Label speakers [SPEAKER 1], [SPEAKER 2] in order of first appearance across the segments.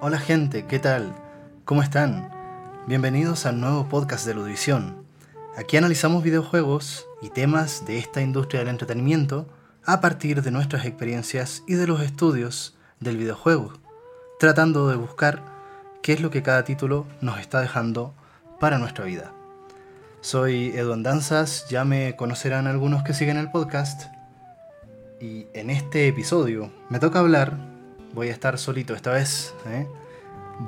[SPEAKER 1] Hola gente, ¿qué tal? ¿Cómo están? Bienvenidos al nuevo podcast de Ludivisión. Aquí analizamos videojuegos y temas de esta industria del entretenimiento a partir de nuestras experiencias y de los estudios del videojuego, tratando de buscar qué es lo que cada título nos está dejando para nuestra vida. Soy Edu Danzas, ya me conocerán algunos que siguen el podcast. Y en este episodio me toca hablar, voy a estar solito esta vez, ¿eh?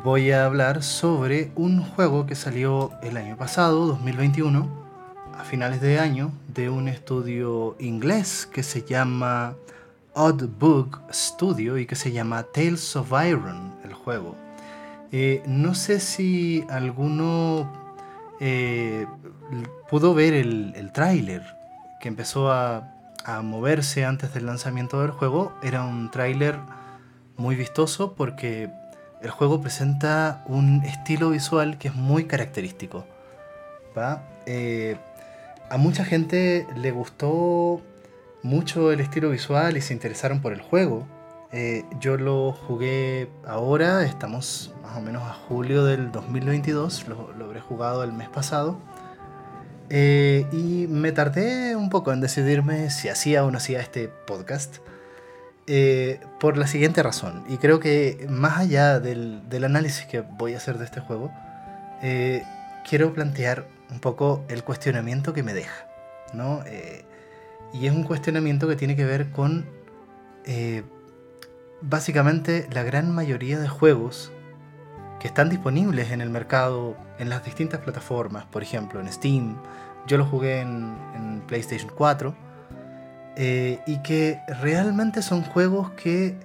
[SPEAKER 1] voy a hablar sobre un juego que salió el año pasado, 2021, a finales de año, de un estudio inglés que se llama Odd Book Studio y que se llama Tales of Iron, el juego. Eh, no sé si alguno eh, pudo ver el, el tráiler que empezó a, moverse antes del lanzamiento del juego. Era un tráiler muy vistoso porque el juego presenta un estilo visual que es muy característico. Eh, a mucha gente le gustó mucho el estilo visual y se interesaron por el juego. Eh, yo lo jugué ahora, estamos más o menos a julio del 2022, lo, lo habré jugado el mes pasado. Eh, y me tardé un poco en decidirme si hacía o no hacía este podcast. Eh, por la siguiente razón. Y creo que más allá del, del análisis que voy a hacer de este juego, quiero plantear un poco el cuestionamiento que me deja. ¿no? y es un cuestionamiento que tiene que ver con básicamente la gran mayoría de juegos que están disponibles en el mercado en las distintas plataformas, por ejemplo en Steam, yo lo jugué en, PlayStation 4, eh, y que realmente son juegos que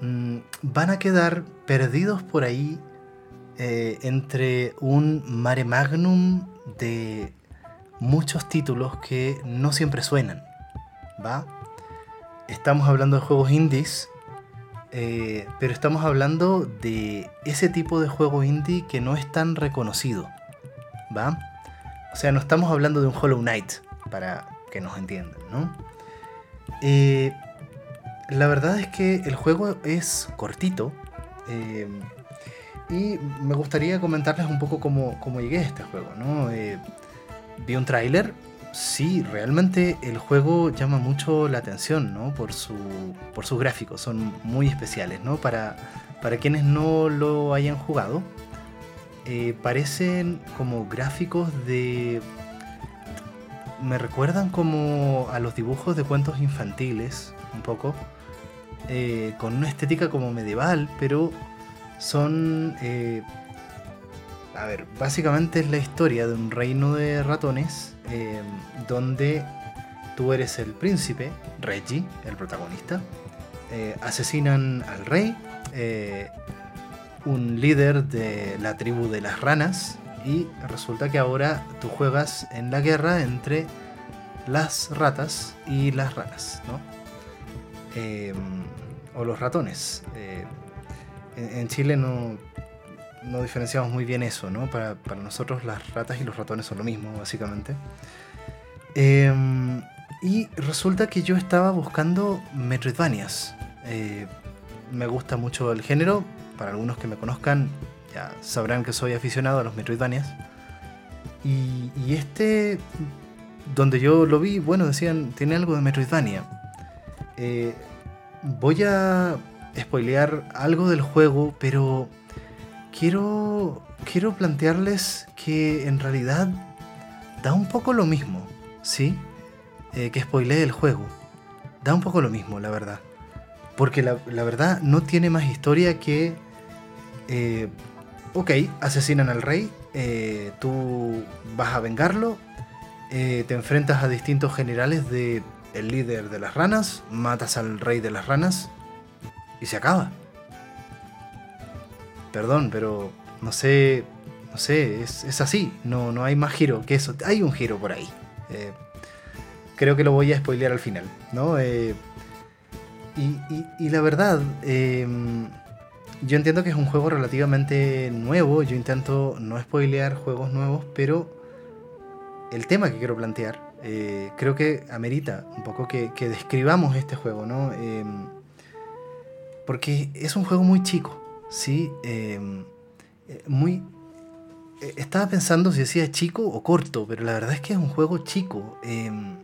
[SPEAKER 1] mm, van a quedar perdidos por ahí eh, entre un mare magnum de muchos títulos que no siempre suenan, ¿va? Estamos hablando de juegos indies eh, pero estamos hablando de ese tipo de juego indie que no es tan reconocido. ¿Va? O sea, no estamos hablando de un Hollow Knight, para que nos entiendan, ¿no? Eh, la verdad es que el juego es cortito. Eh, y me gustaría comentarles un poco cómo, cómo llegué a este juego, ¿no? vi un tráiler sí, realmente el juego llama mucho la atención, ¿no? Por, su, por sus gráficos, son muy especiales, ¿no? Para, para quienes no lo hayan jugado, eh, parecen como gráficos de... Me recuerdan como a los dibujos de cuentos infantiles, un poco, eh, con una estética como medieval, pero son... Eh, a ver, básicamente es la historia de un reino de ratones Em, donde tú eres el príncipe, Reggie, el protagonista. Eh, asesinan al rey, eh, un líder de la tribu de las ranas, y resulta que ahora tú juegas en la guerra entre las ratas y las ranas, ¿no? Em, o los ratones. Eh, en, Chile no, no diferenciamos muy bien eso, ¿no? Para, nosotros las ratas y los ratones son lo mismo, básicamente. Em, y resulta que yo estaba buscando Metroidvanias. Eh, me gusta mucho el género. Para algunos que me conozcan, ya sabrán que soy aficionado a los Metroidvanias. Y, y este, donde yo lo vi, bueno, decían, tiene algo de Metroidvania. Eh, voy a spoilear algo del juego, pero quiero, quiero plantearles que en realidad da un poco lo mismo, ¿sí? Eh, que spoilee el juego. Da un poco lo mismo, la verdad. Porque la, verdad no tiene más historia que... Eh, ok, asesinan al rey, eh, tú vas a vengarlo, te enfrentas a distintos generales de el líder de las ranas, matas al rey de las ranas y se acaba perdón, pero no sé, no sé, es, así, no, no hay más giro que eso, hay un giro por ahí. Eh, creo que lo voy a spoilear al final, ¿no? Eh, y, la verdad, em, yo entiendo que es un juego relativamente nuevo, yo intento no spoilear juegos nuevos, pero el tema que quiero plantear eh, creo que amerita un poco que, describamos este juego, ¿no? Em, porque es un juego muy chico, ¿sí? Em, eh, muy... Eh, estaba pensando si decía chico o corto, pero la verdad es que es un juego chico. Em,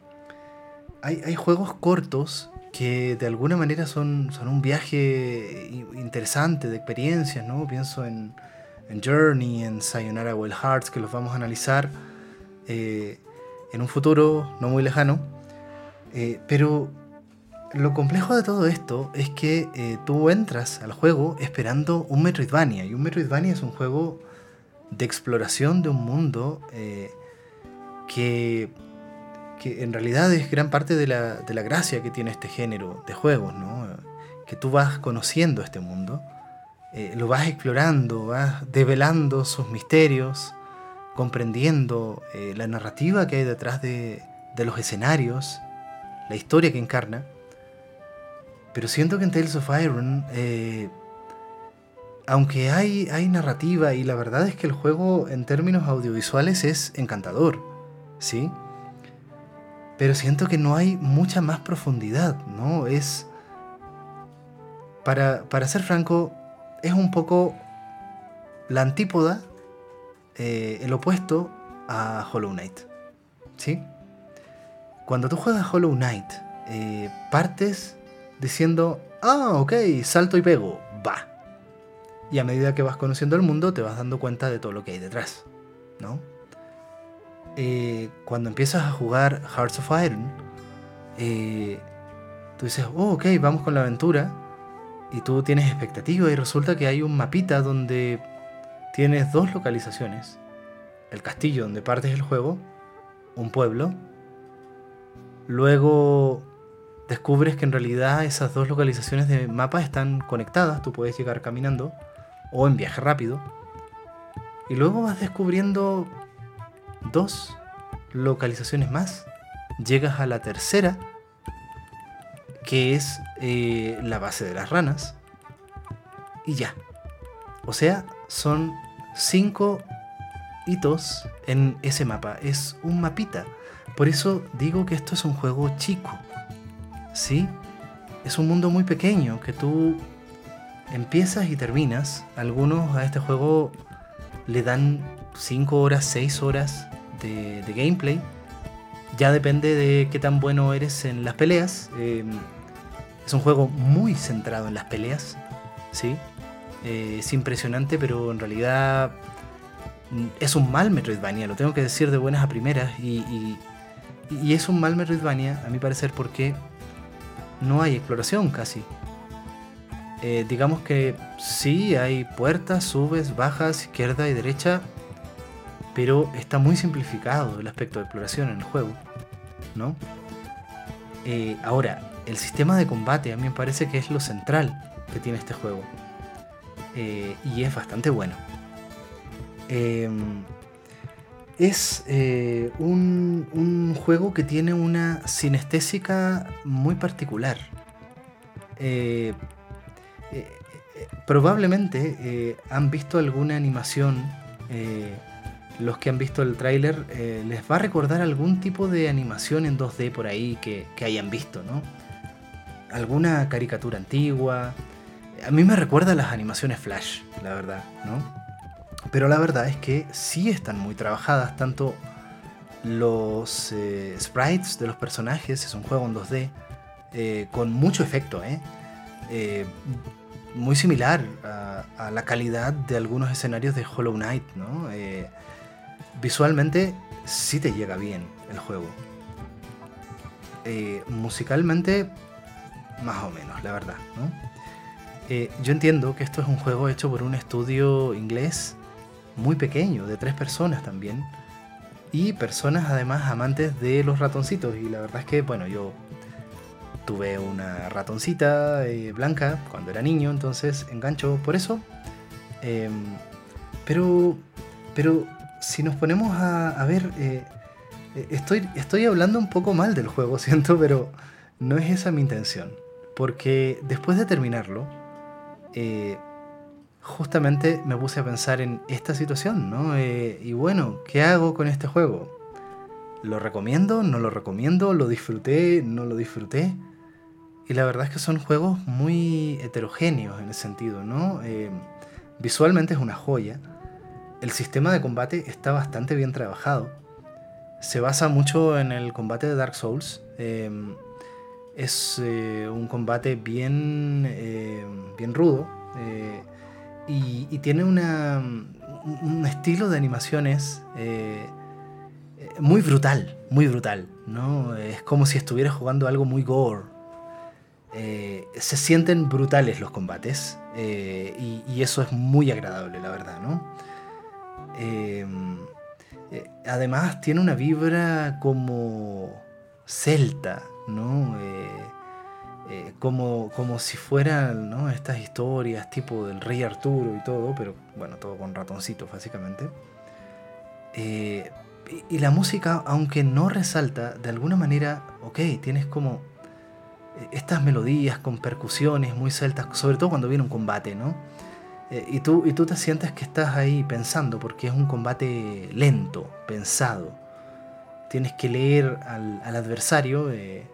[SPEAKER 1] hay, hay, juegos cortos que de alguna manera son, son un viaje interesante de experiencias, ¿no? Pienso en, en Journey, en Sayonara Wild Hearts, que los vamos a analizar eh, en un futuro no muy lejano. Pero lo complejo de todo esto es que eh, tú entras al juego esperando un Metroidvania. Y un Metroidvania es un juego de exploración de un mundo que, que, en realidad es gran parte de la, de la, gracia que tiene este género de juegos, ¿no? Que tú vas conociendo este mundo eh, lo vas explorando, vas develando sus misterios, comprendiendo eh, la narrativa que hay detrás de, los escenarios, la historia que encarna. Pero siento que en Tales of Iron, eh, aunque hay, hay narrativa y la verdad es que el juego en términos audiovisuales es encantador, ¿sí? Pero siento que no hay mucha más profundidad, ¿no? Es... Para, para ser franco, es un poco la antípoda, eh, el opuesto a Hollow Knight. ¿Sí? Cuando tú juegas Hollow Knight, eh, partes diciendo, ah, ok, salto y pego, va. Y a medida que vas conociendo el mundo, te vas dando cuenta de todo lo que hay detrás, ¿no? Eh, cuando empiezas a jugar Hearts of Iron, tú dices, oh, ok, vamos con la aventura y tú tienes expectativa y resulta que hay un mapita donde tienes dos localizaciones. El castillo donde partes el juego, un pueblo. Luego descubres que en realidad esas dos localizaciones de mapa están conectadas, tú puedes llegar caminando o en viaje rápido. Y luego vas descubriendo dos localizaciones más. Llegas a la tercera que es eh, la base de las ranas. Y ya. O sea, son cinco hitos en ese mapa. Es un mapita. Por eso digo que esto es un juego chico. ¿Sí? Es un mundo muy pequeño que tú empiezas y terminas. Algunos a este juego le dan 5 horas, 6 horas de, gameplay. Ya depende de qué tan bueno eres en las peleas. Em, es un juego muy centrado en las peleas, ¿sí? Eh, es impresionante, pero en realidad mm, es un mal Metroidvania, lo tengo que decir de buenas a primeras. Y, es un mal Metroidvania, a mi parecer, porque no hay exploración casi. Eh, digamos que sí, hay puertas, subes, bajas, izquierda y derecha, pero está muy simplificado el aspecto de exploración en el juego, ¿no? Eh, ahora, el sistema de combate a mí me parece que es lo central que tiene este juego. Eh, y es bastante bueno. Es eh, un, juego que tiene una sinestésica muy particular. Eh, probablemente han visto alguna animación, los que han visto el tráiler, les va a recordar algún tipo de animación en 2D por ahí que, que hayan visto, ¿no? alguna caricatura antigua. A mí me recuerda las animaciones Flash, la verdad, ¿no? Pero la verdad es que sí están muy trabajadas, tanto los eh, sprites de los personajes, es un juego en 2D, eh, con mucho efecto, ¿eh? muy similar a, la calidad de algunos escenarios de Hollow Knight, ¿no? visualmente sí te llega bien el juego. musicalmente más o menos, la verdad. Eh, yo entiendo que esto es un juego hecho por un estudio inglés muy pequeño, de tres personas también, y personas además amantes de los ratoncitos. Y la verdad es que, bueno, yo tuve una ratoncita eh, blanca cuando era niño, entonces engancho por eso. Em, pero, pero si nos ponemos a, ver, eh, estoy, estoy hablando un poco mal del juego, siento, pero no es esa mi intención. Porque después de terminarlo, eh, justamente me puse a pensar en esta situación, ¿no? Eh, y bueno, ¿qué hago con este juego? lo recomiendo, no lo recomiendo, lo disfruté, no lo disfruté. Y la verdad es que son juegos muy heterogéneos en ese sentido, ¿no? Eh, visualmente es una joya. El sistema de combate está bastante bien trabajado. Se basa mucho en el combate de Dark Souls. Eh, es un combate bien, bien rudo. Y, tiene una, un estilo de animaciones muy brutal, muy brutal, ¿no? Es como si estuviera jugando algo muy gore. Eh, se sienten brutales los combates eh, y, eso es muy agradable, la verdad, ¿no? Em, eh, además tiene una vibra como celta, ¿no? Como, como si fueran ¿no? estas historias tipo del rey Arturo y todo, pero bueno, todo con ratoncitos básicamente y la música, aunque no resalta, de alguna manera, ok, tienes como eh, estas melodías con percusiones muy celtas, sobre todo cuando viene un combate, ¿no? Eh, y, tú, y tú te sientes que estás ahí pensando, porque es un combate lento, pensado. Tienes que leer al, adversario, eh,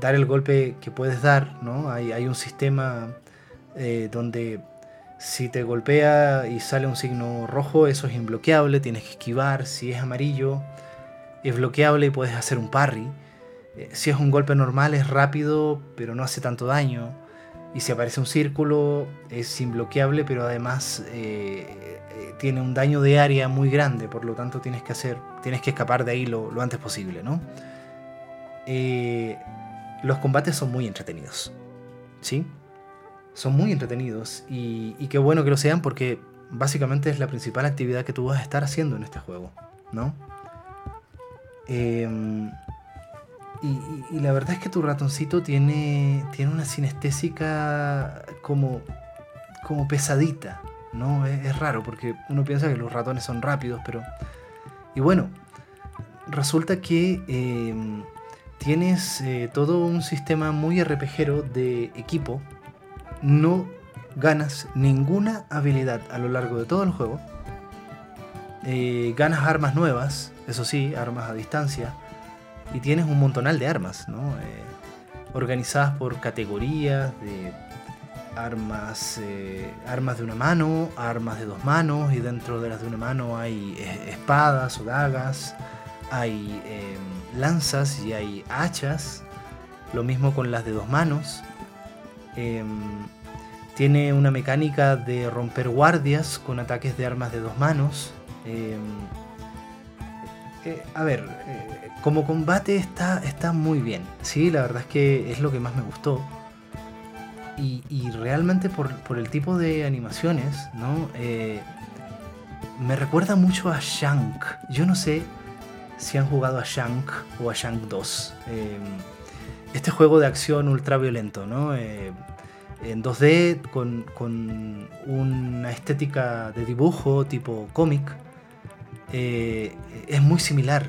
[SPEAKER 1] dar el golpe que puedes dar, ¿no? Hay, hay un sistema donde si te golpea y sale un signo rojo, eso es imbloqueable, tienes que esquivar. Si es amarillo, es bloqueable y puedes hacer un parry. Eh, si es un golpe normal, es rápido, pero no hace tanto daño. Y si aparece un círculo, es imbloqueable, pero además eh, eh, tiene un daño de área muy grande, por lo tanto tienes que hacer, tienes que escapar de ahí lo, antes posible, ¿no? Los combates son muy entretenidos, ¿sí? son muy entretenidos y, qué bueno que lo sean porque básicamente es la principal actividad que tú vas a estar haciendo en este juego, ¿no? Em, y, la verdad es que tu ratoncito tiene, tiene una sinestésica como, como pesadita, ¿no? Es, raro porque uno piensa que los ratones son rápidos, pero... Y bueno, resulta que em, tienes eh, todo un sistema muy RPGero de equipo no ganas ninguna habilidad a lo largo de todo el juego. Eh, ganas armas nuevas, eso sí, armas a distancia. Y tienes un montonal de armas, ¿no? Eh, organizadas por categorías de armas, armas de una mano, armas de dos manos, y dentro de las de una mano hay espadas o dagas, hay lanzas y hay hachas. Lo mismo con las de dos manos. Em, tiene una mecánica de romper guardias con ataques de armas de dos manos. Em, eh, a ver, eh, como combate está, está muy bien. Sí, la verdad es que es lo que más me gustó. Y, realmente por, el tipo de animaciones, ¿no? Eh, me recuerda mucho a Shank. Yo no sé si han jugado a Shank o a Shank 2 este juego de acción ultra violento, ¿no? Eh, en 2D con, una estética de dibujo tipo cómic, eh, es muy similar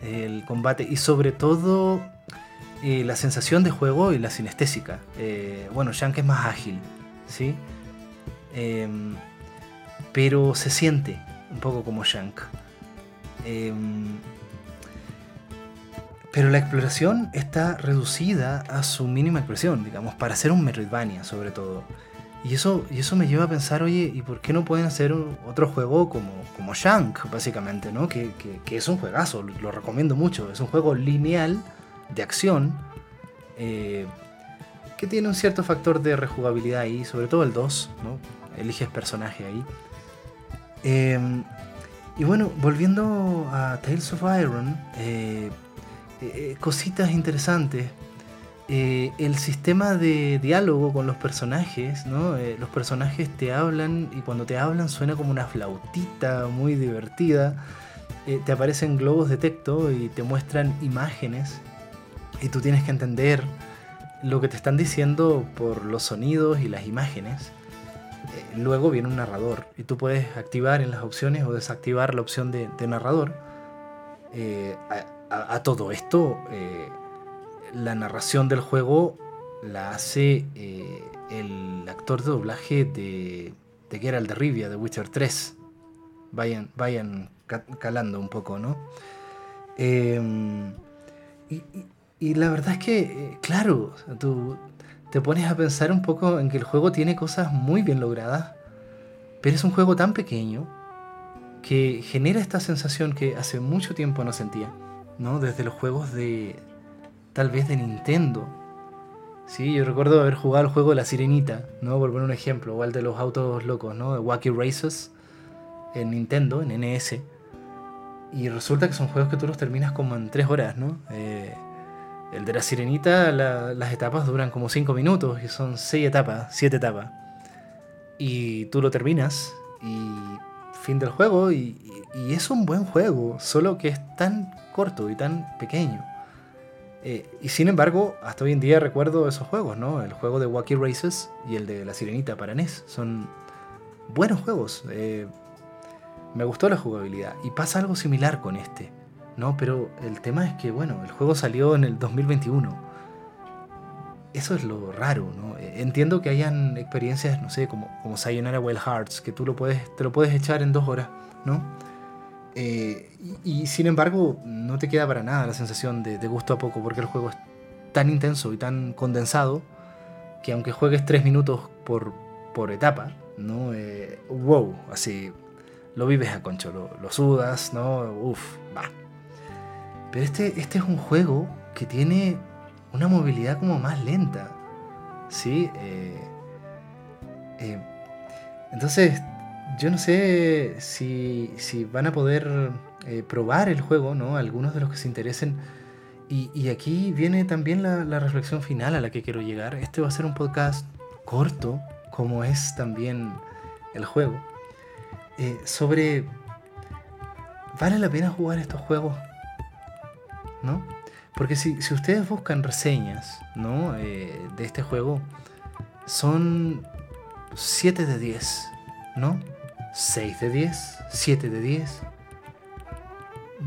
[SPEAKER 1] el combate y sobre todo eh, la sensación de juego y la sinestésica. bueno, Shank es más ágil, ¿sí? Em, pero se siente un poco como Shank. Pero la exploración está reducida a su mínima expresión, digamos, para hacer un Metroidvania sobre todo. Y eso, y eso me lleva a pensar, oye, ¿y por qué no pueden hacer otro juego como, como Shank, básicamente, ¿no? Que, es un juegazo, lo, recomiendo mucho. Es un juego lineal de acción eh, que tiene un cierto factor de rejugabilidad ahí, sobre todo el 2, ¿no? Eliges personaje ahí. Em, y bueno, volviendo a Tales of Iron, eh, eh, cositas interesantes. Eh, el sistema de diálogo con los personajes, ¿no? Eh, los personajes te hablan y cuando te hablan suena como una flautita muy divertida. te aparecen globos de texto y te muestran imágenes y tú tienes que entender lo que te están diciendo por los sonidos y las imágenes. luego viene un narrador y tú puedes activar en las opciones o desactivar la opción de narrador a, todo esto, eh, la narración del juego la hace eh, el actor de doblaje de, de Geralt de Rivia, de Witcher 3. Vayan, vayan calando un poco, ¿no? Em, y, la verdad es que, eh, claro, tú te pones a pensar un poco en que el juego tiene cosas muy bien logradas, pero es un juego tan pequeño que genera esta sensación que hace mucho tiempo no sentía, ¿no? Desde los juegos de, tal vez de Nintendo. Sí, yo recuerdo haber jugado el juego de la Sirenita, ¿no? Por poner un ejemplo, o el de los autos locos, ¿no? De Wacky Races en Nintendo, en NS. Y resulta que son juegos que tú los terminas como en 3 horas, ¿no? Eh, el de la Sirenita, las etapas duran como 5 minutos y son 6 etapas, 7 etapas. Y tú lo terminas y fin del juego y, es un buen juego, solo que es tan corto y tan pequeño. Eh, y sin embargo, hasta hoy en día recuerdo esos juegos, ¿no? El juego de Wacky Races y el de La Sirenita para NES. Son buenos juegos. Eh, me gustó la jugabilidad. Y pasa algo similar con este, ¿no? Pero el tema es que, bueno, el juego salió en el 2021. Eso es lo raro, ¿no? Eh, entiendo que hayan experiencias, no sé, como, como Sayonara Wild Hearts, que tú lo puedes, te lo puedes echar en dos horas, ¿no? Eh, y, sin embargo, no te queda para nada la sensación de, gusto a poco, porque el juego es tan intenso y tan condensado que aunque juegues tres minutos por, por etapa, ¿no? Eh, wow, así lo vives a concho, lo, sudas, ¿no? Uf, va. Pero este, este es un juego que tiene una movilidad como más lenta, ¿sí? Eh, eh, entonces, yo no sé si, si van a poder eh, probar el juego, ¿no? Algunos de los que se interesen. Y, aquí viene también la, la, reflexión final a la que quiero llegar. Este va a ser un podcast corto, como es también el juego. Eh, sobre, ¿vale la pena jugar estos juegos? ¿No? Porque si, ustedes buscan reseñas ¿no? Eh, de este juego, son 7 de 10, ¿no? 6 de 10, 7 de 10.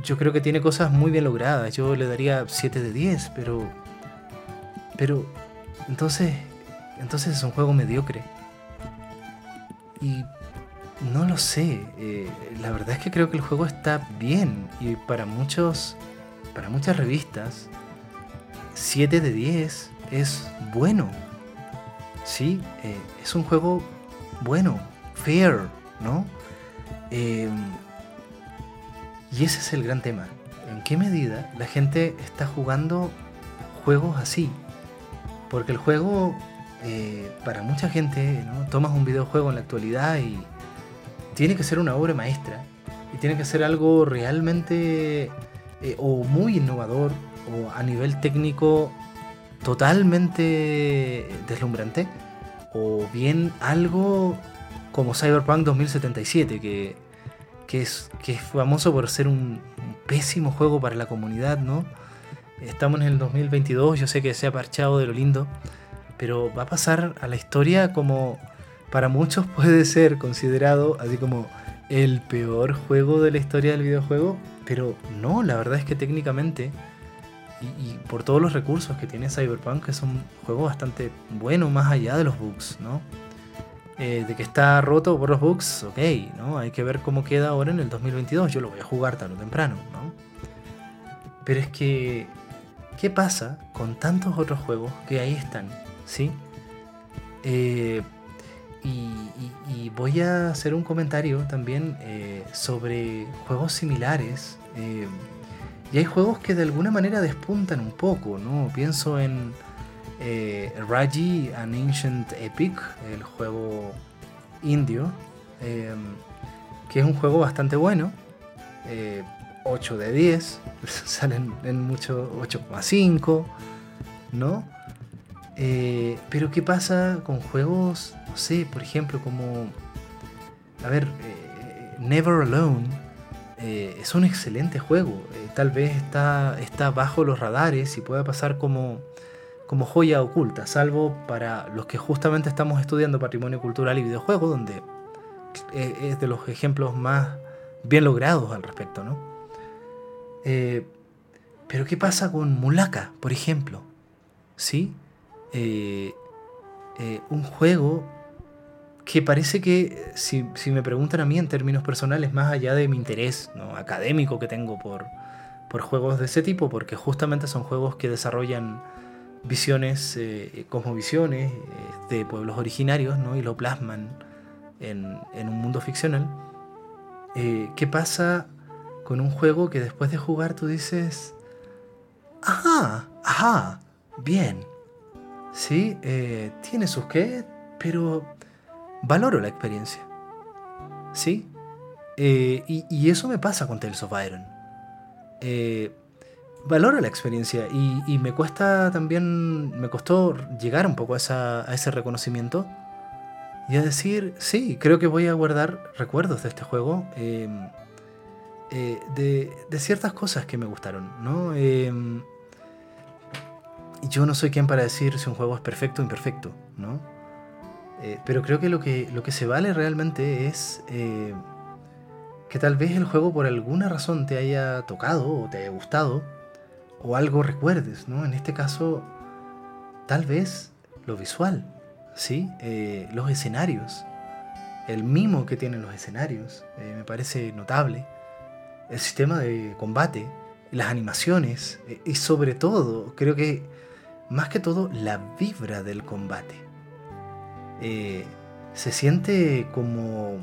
[SPEAKER 1] Yo creo que tiene cosas muy bien logradas. Yo le daría 7 de 10, pero. Pero. Entonces. Entonces es un juego mediocre. Y no lo sé. Eh, la verdad es que creo que el juego está bien. Y para muchos. Para muchas revistas. 7 de 10 es bueno. Sí, eh, es un juego bueno, fair, ¿no? Em, y ese es el gran tema. ¿En qué medida la gente está jugando juegos así? Porque el juego, eh, para mucha gente, ¿no? tomas un videojuego en la actualidad y tiene que ser una obra maestra y tiene que ser algo realmente eh, o muy innovador o a nivel técnico totalmente deslumbrante o bien algo como Cyberpunk 2077 que, que, es, que es famoso por ser un, pésimo juego para la comunidad, ¿no? Estamos en el 2022, yo sé que se ha parchado de lo lindo, pero va a pasar a la historia como para muchos puede ser considerado así como el peor juego de la historia del videojuego, pero no, la verdad es que técnicamente y, por todos los recursos que tiene Cyberpunk es un juego bastante bueno más allá de los bugs, ¿no? Eh, de que está roto por los bugs, ok, ¿no? Hay que ver cómo queda ahora en el 2022, yo lo voy a jugar tarde o temprano, ¿no? Pero es que, ¿qué pasa con tantos otros juegos que ahí están, ¿sí? Eh, y, voy a hacer un comentario también eh, sobre juegos similares. Eh, y hay juegos que de alguna manera despuntan un poco, ¿no? Pienso en eh, Raji, An Ancient Epic, el juego indio, que es un juego bastante bueno. 8 de 10, salen en mucho 8,5, ¿no? Pero ¿qué pasa con juegos, no sé, por ejemplo, como... A ver, eh, Never Alone eh, es un excelente juego. tal vez está, está bajo los radares y puede pasar como, como joya oculta, salvo para los que justamente estamos estudiando patrimonio cultural y videojuegos, donde es de los ejemplos más bien logrados al respecto, ¿no? pero ¿qué pasa con Mulaka, por ejemplo? ¿Sí? Eh, eh, un juego que parece que, si, me preguntan a mí en términos personales, más allá de mi interés ¿no? académico que tengo por, por juegos de ese tipo, porque justamente son juegos que desarrollan visiones, eh, cosmovisiones eh, de pueblos originarios, ¿no? Y lo plasman en, en un mundo ficcional. Eh, ¿Qué pasa con un juego que después de jugar tú dices, ajá, ajá, bien, sí, eh, tiene sus qué, pero valoro la experiencia, sí, eh, y, eso me pasa con Tales of Iron. valoro la experiencia y, me cuesta también, me costó llegar un poco a, ese reconocimiento y a decir, sí, creo que voy a guardar recuerdos de este juego, eh, eh, de, de, ciertas cosas que me gustaron, ¿no? Eh, yo no soy quien para decir si un juego es perfecto o imperfecto, ¿no? Eh, pero creo que lo, que lo que se vale realmente es eh, que tal vez el juego por alguna razón te haya tocado o te haya gustado o algo recuerdes, ¿no? En este caso, tal vez lo visual, ¿sí? Eh, los escenarios, el mimo que tienen los escenarios, me parece notable. El sistema de combate, las animaciones y sobre todo, creo que más que todo, la vibra del combate. Eh, se siente como,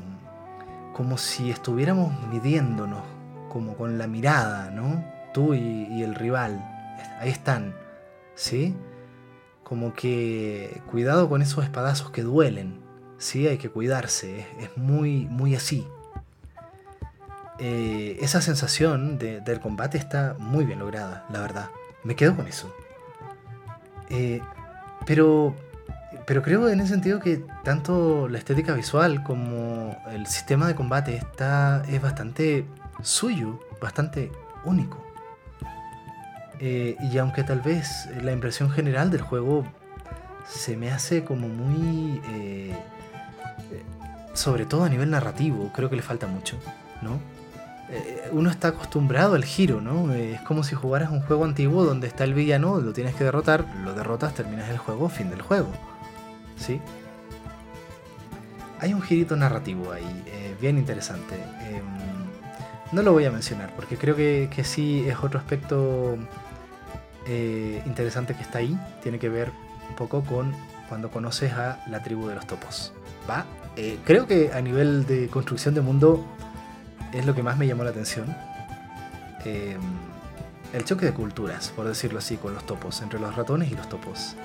[SPEAKER 1] como si estuviéramos midiéndonos, como con la mirada, ¿no? Tú y, el rival, ahí están, ¿sí? como que cuidado con esos espadazos que duelen, ¿sí? Hay que cuidarse, es, muy, muy así. Eh, esa sensación de, del combate está muy bien lograda, la verdad. Me quedo con eso. Eh, pero, pero creo en ese sentido que tanto la estética visual como el sistema de combate está, es bastante suyo, bastante único. Eh, y aunque tal vez la impresión general del juego se me hace como muy... Eh, sobre todo a nivel narrativo, creo que le falta mucho, ¿no? Eh, uno está acostumbrado al giro, ¿no? Es como si jugaras un juego antiguo donde está el villano, lo tienes que derrotar, lo derrotas, terminas el juego, fin del juego, ¿sí? Hay un girito narrativo ahí, eh, bien interesante. Em, no lo voy a mencionar porque creo que, que sí es otro aspecto eh, interesante que está ahí. Tiene que ver un poco con cuando conoces a la tribu de los topos. ¿Va? Eh, creo que a nivel de construcción de mundo es lo que más me llamó la atención. Eh, el choque de culturas, por decirlo así, con los topos, entre los ratones y los topos.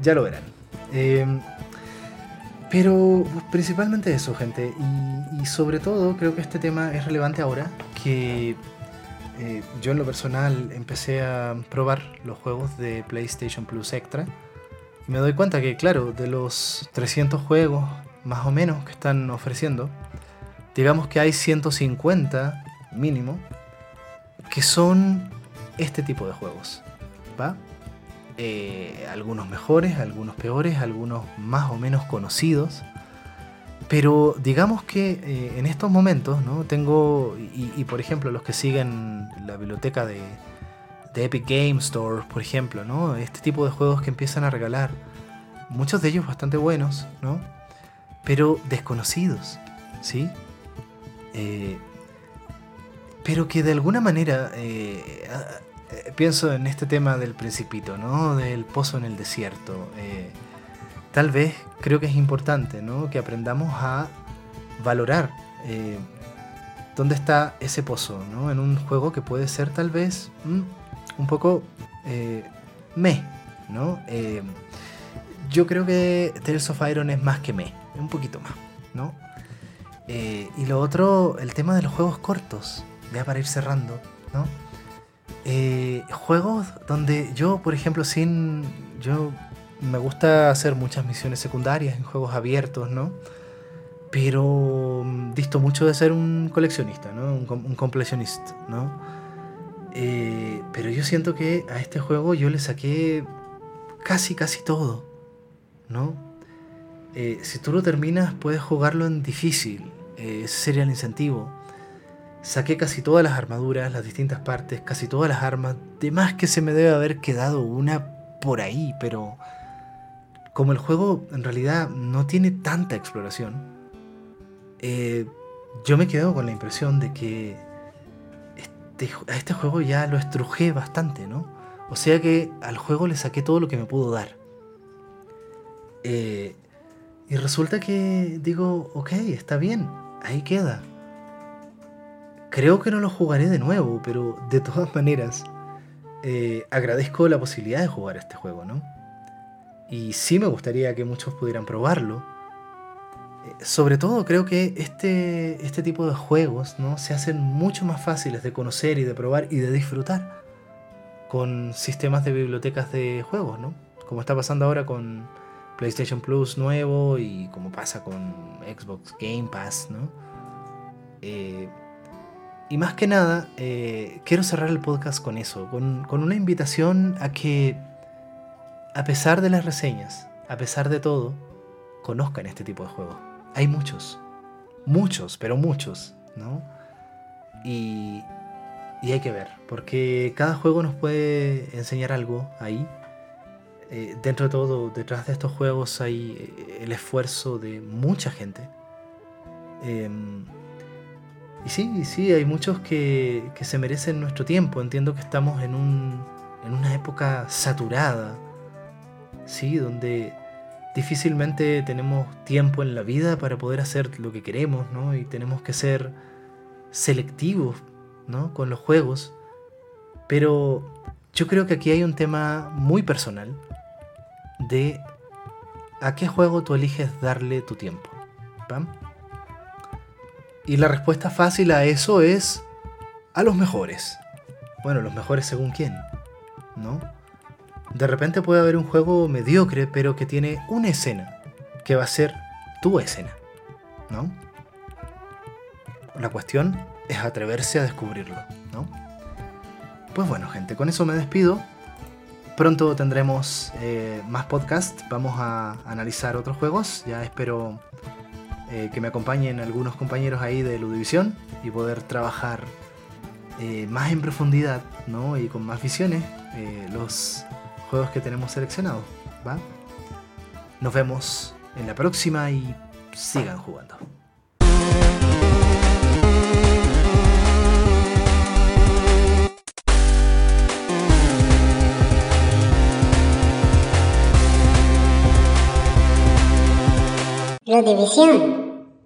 [SPEAKER 1] Ya lo verán. pero principalmente eso, gente. Y, y sobre todo creo que este tema es relevante ahora que eh, yo en lo personal empecé a probar los juegos de PlayStation Plus Extra y me doy cuenta que, claro, de los 300 juegos más o menos que están ofreciendo, digamos que hay 150 mínimo que son este tipo de juegos, ¿va? Algunos mejores, algunos peores, algunos más o menos conocidos. Pero digamos que eh, en estos momentos, ¿no? Tengo, y, y, por ejemplo, los que siguen la biblioteca de, de, Epic Game Store, por ejemplo, ¿no? Este tipo de juegos que empiezan a regalar, muchos de ellos bastante buenos, ¿no? Pero desconocidos, ¿sí? Eh, pero que de alguna manera, eh, pienso en este tema del principito, ¿no? Del pozo en el desierto. Eh, tal vez creo que es importante ¿no? que aprendamos a valorar eh, dónde está ese pozo ¿no? en un juego que puede ser tal vez mm, un poco eh, me. ¿no? Eh, yo creo que Tales of Iron es más que me, un poquito más. ¿no? Eh, y lo otro, el tema de los juegos cortos, ya para ir cerrando. ¿no? Eh, juegos donde yo, por ejemplo, sin. Yo me gusta hacer muchas misiones secundarias en juegos abiertos, ¿no? Pero mm, disto mucho de ser un coleccionista, ¿no? Un, un ¿no? Eh, pero yo siento que a este juego yo le saqué casi, casi todo, ¿no? Eh, si tú lo terminas, puedes jugarlo en difícil. Eh, ese sería el incentivo. Saqué casi todas las armaduras, las distintas partes, casi todas las armas. De más que se me debe haber quedado una por ahí, pero como el juego en realidad no tiene tanta exploración, eh, yo me quedo con la impresión de que este, a este juego ya lo estrujé bastante, ¿no? O sea que al juego le saqué todo lo que me pudo dar. Eh, y resulta que digo, ok, está bien, ahí queda. Creo que no lo jugaré de nuevo, pero de todas maneras, eh, agradezco la posibilidad de jugar este juego, ¿no? Y sí me gustaría que muchos pudieran probarlo. Eh, sobre todo creo que este, este tipo de juegos ¿no? se hacen mucho más fáciles de conocer y de probar y de disfrutar con sistemas de bibliotecas de juegos, ¿no? Como está pasando ahora con PlayStation Plus nuevo y como pasa con Xbox Game Pass, ¿no? Eh, y más que nada, eh, quiero cerrar el podcast con eso, con, con una invitación a que, a pesar de las reseñas, a pesar de todo, conozcan este tipo de juegos. Hay muchos, muchos, pero muchos, ¿no? Y, y hay que ver, porque cada juego nos puede enseñar algo ahí. Eh, dentro de todo, detrás de estos juegos hay eh, el esfuerzo de mucha gente. Em, y sí, sí, hay muchos que, que, se merecen nuestro tiempo. Entiendo que estamos en, un, en una época saturada, ¿sí? Donde difícilmente tenemos tiempo en la vida para poder hacer lo que queremos, ¿no? Y tenemos que ser selectivos, ¿no? Con los juegos. Pero yo creo que aquí hay un tema muy personal de a qué juego tú eliges darle tu tiempo. ¿Pam? Y la respuesta fácil a eso es a los mejores. Bueno, los mejores según quién, ¿no? De repente puede haber un juego mediocre, pero que tiene una escena, que va a ser tu escena, ¿no? La cuestión es atreverse a descubrirlo, ¿no? Pues bueno, gente, con eso me despido. Pronto tendremos eh, más podcast, vamos a analizar otros juegos, ya espero eh, que me acompañen algunos compañeros ahí de Ludivisión y poder trabajar eh, más en profundidad ¿no? y con más visiones los juegos que tenemos seleccionados. ¿va? Nos vemos en la próxima y sigan jugando.
[SPEAKER 2] La.